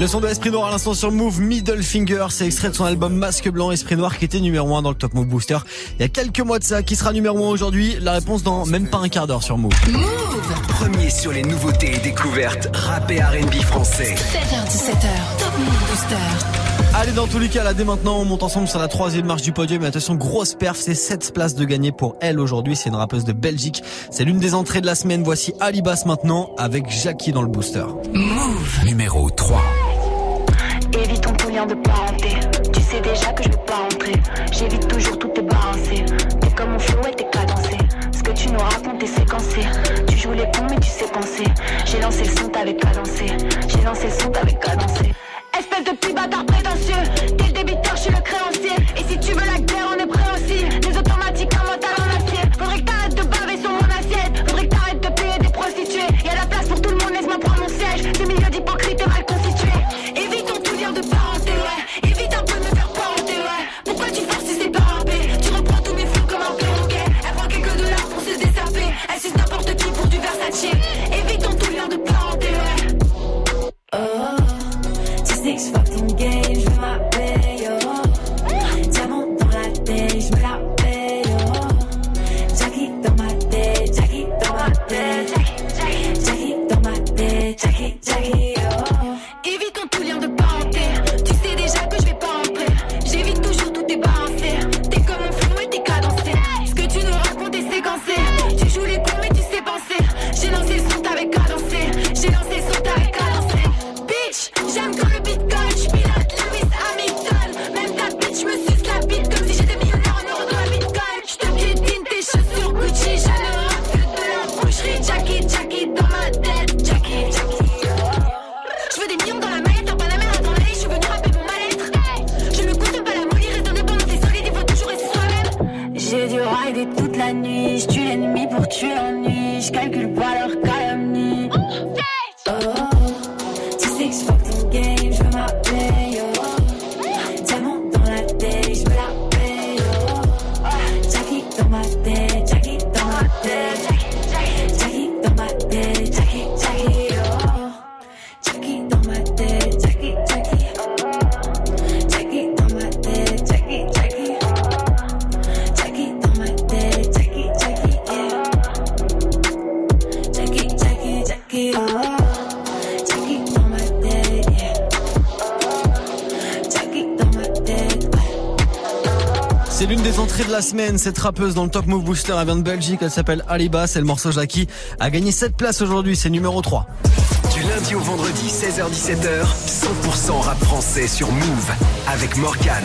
Le son de Esprit Noir à l'instant sur Move Middle Finger, c'est extrait de son album Masque Blanc Esprit Noir qui était numéro 1 dans le Top Move Booster. Il y a quelques mois de ça, qui sera numéro 1 aujourd'hui? La réponse dans même pas un quart d'heure sur Move. Premier sur les nouveautés et découvertes rap et R&B français. 7h17h, Top Move Booster. Allez, dans tous les cas, là, dès maintenant, on monte ensemble sur la troisième marche du podium. Et attention, grosse perf, c'est 7 places de gagner pour elle aujourd'hui. C'est une rappeuse de Belgique. C'est l'une des entrées de la semaine. Voici Alibas maintenant avec Jackie dans le booster. Move numéro 3. Évitons tout lien de parenté. Tu sais déjà que je veux pas entrer. J'évite toujours toutes tes balancées. Tes flow était cadencé. Ce que tu nous racontes est séquencé. Tu joues les cons, mais tu sais penser. J'ai lancé le son, t'avais cadencé. J'ai lancé le son, t'avais cadencé. Espèce de petit bâtard prétentieux. Ma tête, Jackie, semaine. Cette rappeuse dans le Top Move Booster, elle vient de Belgique. Elle s'appelle Aliba. C'est le morceau Jackie. A gagné 7 places aujourd'hui. C'est numéro 3. Du lundi au vendredi, 16h-17h, 100% rap français sur Move avec Morgan.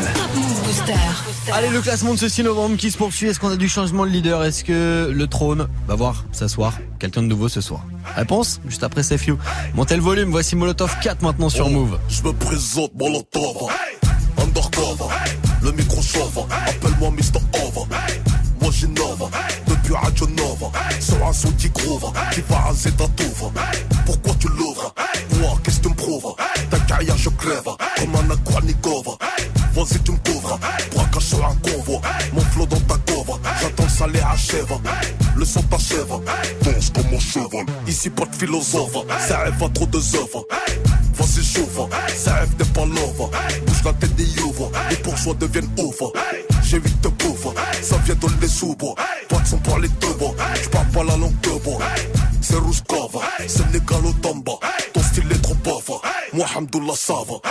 Allez, le classement de ce 6 novembre qui se poursuit. Est-ce qu'on a du changement de leader? Est-ce que le trône va voir s'asseoir? Quelqu'un de nouveau ce soir? Réponse juste après C'est Few. Montez le volume. Voici Molotov 4 maintenant sur Move. Je me présente Molotov, undercover, le micro chauffe, appelle-moi Mr. Over. Moi j'innove, depuis Radio Nova, sur un son qui groove, qui va raser ta touve. Pourquoi tu l'ouvres? Moi, qu'est-ce que tu me prouves? Ta carrière je crève, comme un Aquanikova. Vas-y tu me couvres, braquage sur un convoi, mon flot dans ta couvre, j'attends le salaire achève, le son t'achève, danse comme mon cheval, ici pas de philosophe, ça rêve à trop de œuvres. Vas-y chauffe, ça rêve des pas Bouge la tête bourgeois deviennent ouvres J'ai huit de pauvres, ça vient de les sous-bois Pas de son par les deux bois, j'parle pas la langue de bois. C'est Rouskova, Sénégal au Tamba Ton style est trop pauvre, moi Hamdoullah ça va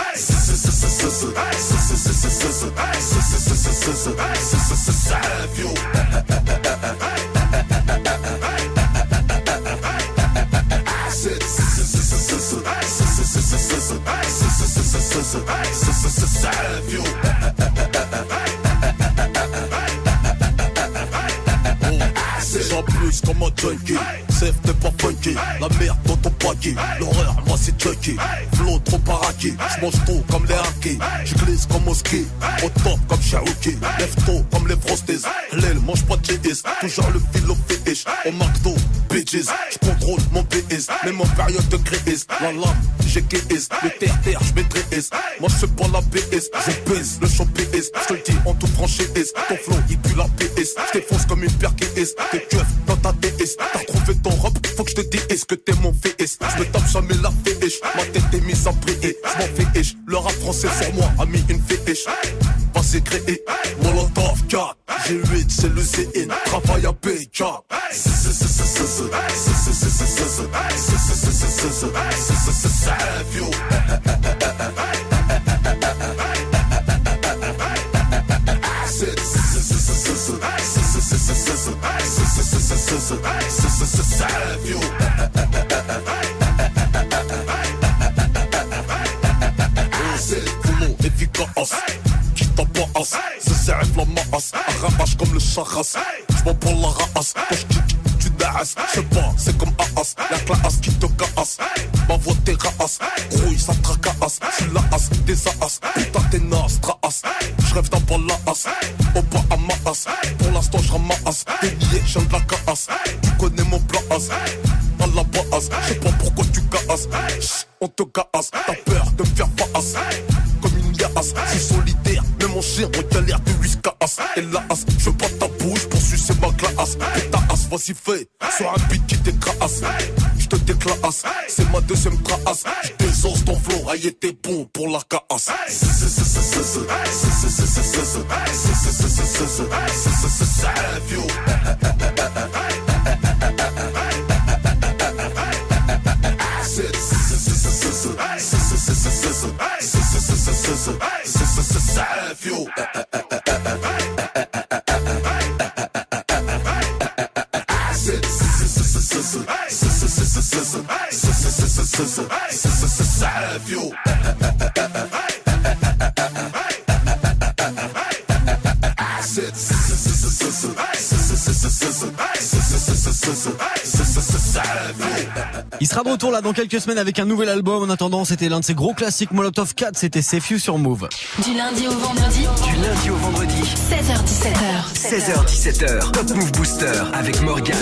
Toujours le filo fétiche, au McDo, bitches. J'contrôle mon PS, même en période de crise. La lame, j'ai KS, le terre-terre j'maîtrise Moi j'fais pas la PS, je pèse le champ PS J'te le dis en toute franchise, ton flow il pue la PS J't'effonce comme une paire KS, t'es keuf dans ta DS T'as trouvé ton rap, faut que je te dise que t'es mon VS J'me tape jamais la fiche, ma tête est mise à prier. J'm'en fiche, le rap français sur moi pour sera de retour là dans quelques semaines avec un nouvel album. En attendant, c'était l'un de ses gros classiques Molotov 4, c'était Safe You sur Move. Du lundi au vendredi. Du lundi au vendredi. 16h17h. 16h17h. Top Move Booster avec Morgan.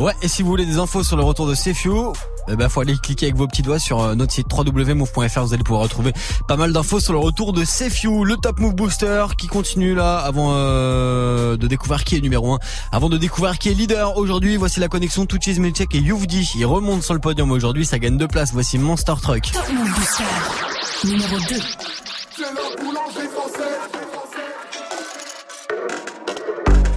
Ouais, et si vous voulez des infos sur le retour de Safe You, eh ben, faut aller cliquer avec vos petits doigts sur euh, notre site www.move.fr. Vous allez pouvoir retrouver pas mal d'infos sur le retour de You, le Top Move Booster qui continue là avant euh, de découvrir qui est numéro 1. Avant de découvrir qui est leader aujourd'hui, voici la connexion Tuchis Milchek et Youvdi. Ils remontent sur le podium aujourd'hui, ça gagne deux places. Voici Monster Truck. Top Move Booster. Numéro 2.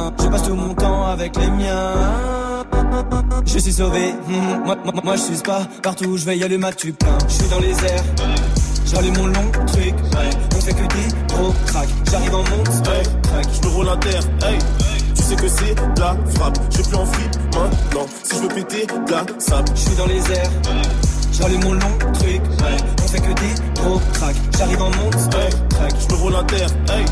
Je passe tout mon temps avec les miens. Je suis sauvé, hmm, moi, moi, moi je suis pas partout où je vais y a le mat tu plein. Je suis dans les airs, j'allume mon long truc. On fait que des gros cracks. J'arrive en monstre, crack. Je me roule à terre, hey. Tu sais que c'est de la frappe. Je vais plus en maintenant. Si je veux péter de la sable. Je suis dans les airs, j'allume mon long truc. On fait que des gros cracks. J'arrive en monstre, crack. Je me roule à terre, hey.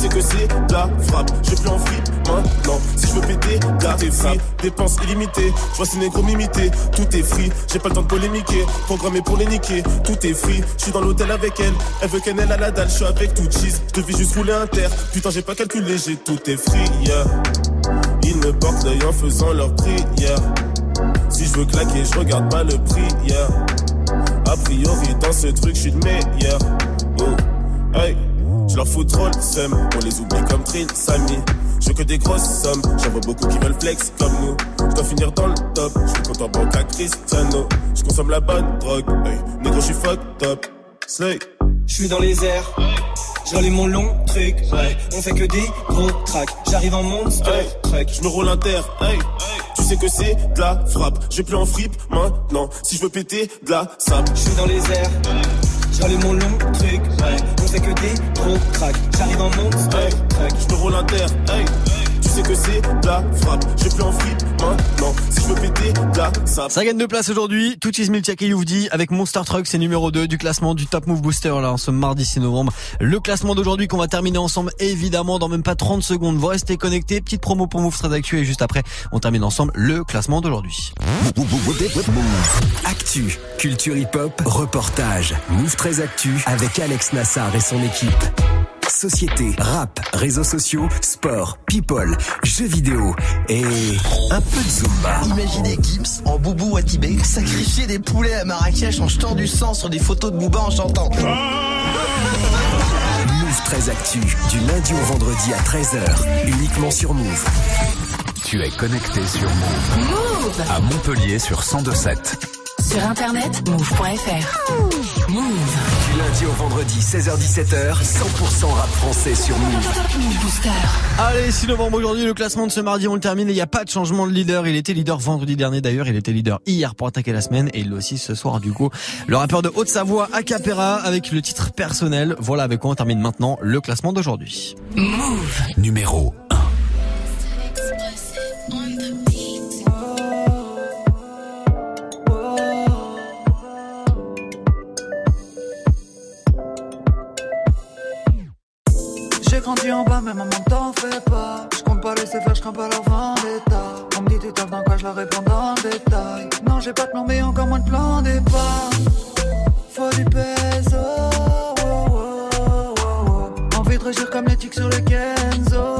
Sais que c'est la frappe. Je plus en frite maintenant. Si je veux péter, là t'es free. Dépenses illimitées. Je vois ces négros m'imiter. Tout est free. J'ai pas le temps de polémiquer. Programmé pour les niquer. Tout est free. Je suis dans l'hôtel avec elle. Elle veut qu'elle à la dalle. Je suis avec tout cheese. Je devais juste rouler un terre. Putain, j'ai pas calculé. J'ai tout est free. Yeah. Ils me portent l'œil en faisant leur prière. Si je veux claquer, je regarde pas le prix. Yeah. A priori, dans ce truc, je suis le meilleur. Oh. Hey. Je leur fous trop le seum, on les oublie comme Trill, Samy. Je que des grosses sommes, j'en vois beaucoup qui veulent flex comme nous. Je dois finir dans le top, je suis content banque à Cristiano. Je consomme la bonne drogue, hey, négro, je suis fucked up. Slay. Je suis dans les airs, j'allume mon long truc. On fait que des gros tracks, j'arrive en monster Hey, truck. je me roule un terre, hey. Tu sais que c'est de la frappe, je vais plus en fripe maintenant. Si je veux péter de la sable. Je suis dans les airs, j'allume mon long truc. On fait que des gros cracks, j'arrive en Hey, truck. je me roule un terre. Tu sais que c'est de la frappe, je plus en fripe maintenant. Si je veux péter la sable. Ça gagne deux places aujourd'hui. Touchis Milchak et Youvdi avec Monster Truck, c'est numéro 2 du classement du Top Move Booster là, en ce mardi 6 novembre. Le classement d'aujourd'hui qu'on va terminer ensemble évidemment dans même pas 30 secondes. Vous restez connectés. Petite promo pour Move très actu et juste après, on termine ensemble le classement d'aujourd'hui. Actu, culture hip-hop, reportage. Move très Actu avec Alex Nassar et son équipe. Société, rap, réseaux sociaux, sport, people, jeux vidéo et un peu de Zumba. Imaginez Gibbs en boubou à Tibet sacrifier des poulets à Marrakech en jetant du sang sur des photos de Booba en chantant. Move très Actu, du lundi au vendredi à 13h, uniquement sur Move. Tu es connecté sur Move. Move. À Montpellier sur 1027. Sur internet, move.fr. Move. Du lundi au vendredi, 16h17h, 100% rap français sur Move. Top Move Booster. Allez, 6 novembre aujourd'hui, le classement de ce mardi, on le termine. Il n'y a pas de changement de leader. Il était leader vendredi dernier d'ailleurs. Il était leader hier pour attaquer la semaine et il aussi ce soir du coup. Le rappeur de Haute-Savoie, Acapera, avec le titre personnel. Voilà avec quoi on termine maintenant le classement d'aujourd'hui. Move. Numéro Grandi en bas, mais maman t'en fais pas. Je compte pas laisser faire, je crains pas leur vendetta. On me dit tu taffes dans quoi, je leur réponds dans le détail. Non, j'ai pas de plan, mais encore moins de plan départ. Faut du peso. oh, oh, oh. Envie de régir comme les tics sur les Kenzo.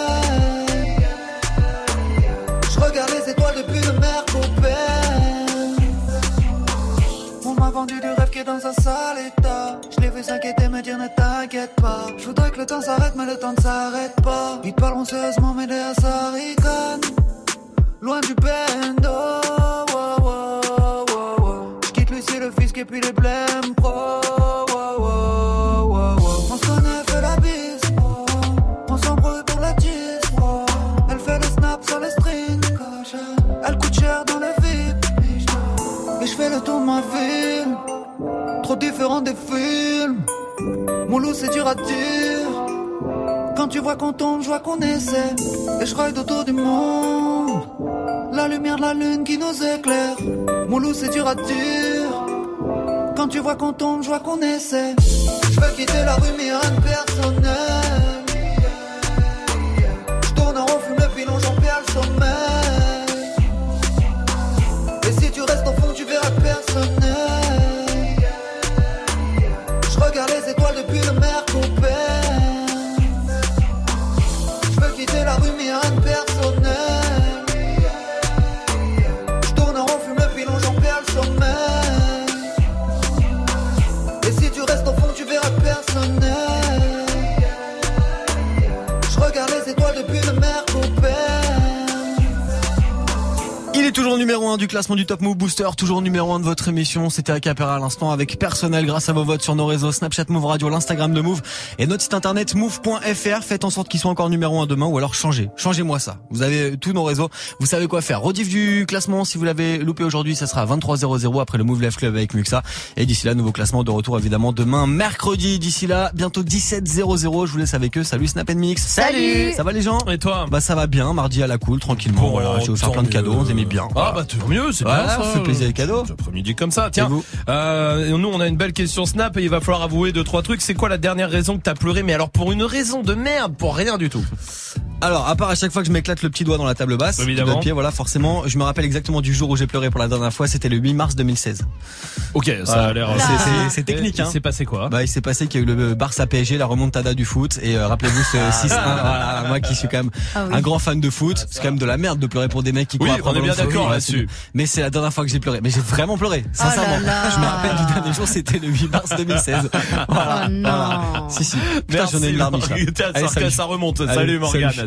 Dans un sale état. Je l'ai vu s'inquiéter, me dire ne t'inquiète pas. Je voudrais que le temps s'arrête, mais le temps ne s'arrête pas. Ils parleront sérieusement, mais derrière ça ricane. Loin du bendo. wow, wow, wow, wow. Je quitte Lucie, le fisc et puis les blèmes pro. wow, wow, wow, wow. On se connaît, fait la bise. On s'embrouille pour la tisse. Elle fait le snap sur les strings. Elle coûte cher dans le VIP. Et je fais le tour de ma ville. Différent des films. Mon loup, c'est dur à dire. Quand tu vois qu'on tombe, je vois qu'on essaie. Et je ride autour du monde. La lumière de la lune qui nous éclaire. Mon loup, c'est dur à dire. Quand tu vois qu'on tombe, je vois qu'on essaie. Je veux quitter la rue, mais rien de personnel. Je tourne en rond, fume le pilon, j'en perds le sommeil. Numéro 1 du classement du Top Move Booster, toujours numéro 1 de votre émission. C'était Acapera à l'instant avec personnel grâce à vos votes sur nos réseaux Snapchat Move Radio, l'Instagram de Move et notre site internet move.fr. Faites en sorte qu'ils soient encore numéro 1 demain ou alors changez. Changez-moi ça. Vous avez tous nos réseaux. Vous savez quoi faire. Rediff du classement. Si vous l'avez loupé aujourd'hui, ça sera à 23.00 après le Move Live Club avec Muxa. Et d'ici là, nouveau classement de retour évidemment demain mercredi. D'ici là, bientôt 17.00. Je vous laisse avec eux. Salut Snap Mix. Salut. Ça va les gens? Et toi? Bah ça va bien. Mardi à la cool, tranquillement. Bon, voilà. J'ai offert plein de cadeaux. On aimait bien. Ah bah tant mieux, c'est Voilà, bien ça. fait plaisir les cadeaux. Après-midi comme ça. Tiens, euh, nous on a une belle question Snap et il va falloir avouer deux trois trucs. C'est quoi la dernière raison que t'as pleuré Mais alors pour une raison de merde, pour rien du tout? Alors, à part à chaque fois que je m'éclate le petit doigt dans la table basse, Évidemment. de pied, voilà, forcément, je me rappelle exactement du jour où j'ai pleuré pour la dernière fois, c'était le 8 mars 2016. Ok, ça Voilà. a l'air. C'est- technique, Il hein. s'est passé quoi? Bah, il s'est passé qu'il y a eu le Barça PSG, la remontada du foot, et euh, rappelez-vous ce 6-1, voilà, moi qui suis quand même Ah oui. un grand fan de foot, c'est quand même de la merde de pleurer pour des mecs qui Oui, courent après on est bien d'accord là-dessus. Mais c'est la dernière fois que j'ai pleuré, mais j'ai vraiment pleuré, sincèrement. Oh là là. Je me rappelle du dernier jour, c'était le 8 mars 2016. Voilà. Oh non. Voilà. Si, si. Putain, j'en ai une Allez, ça- salut. ça remonte. Allez, Salut Morgane. salut.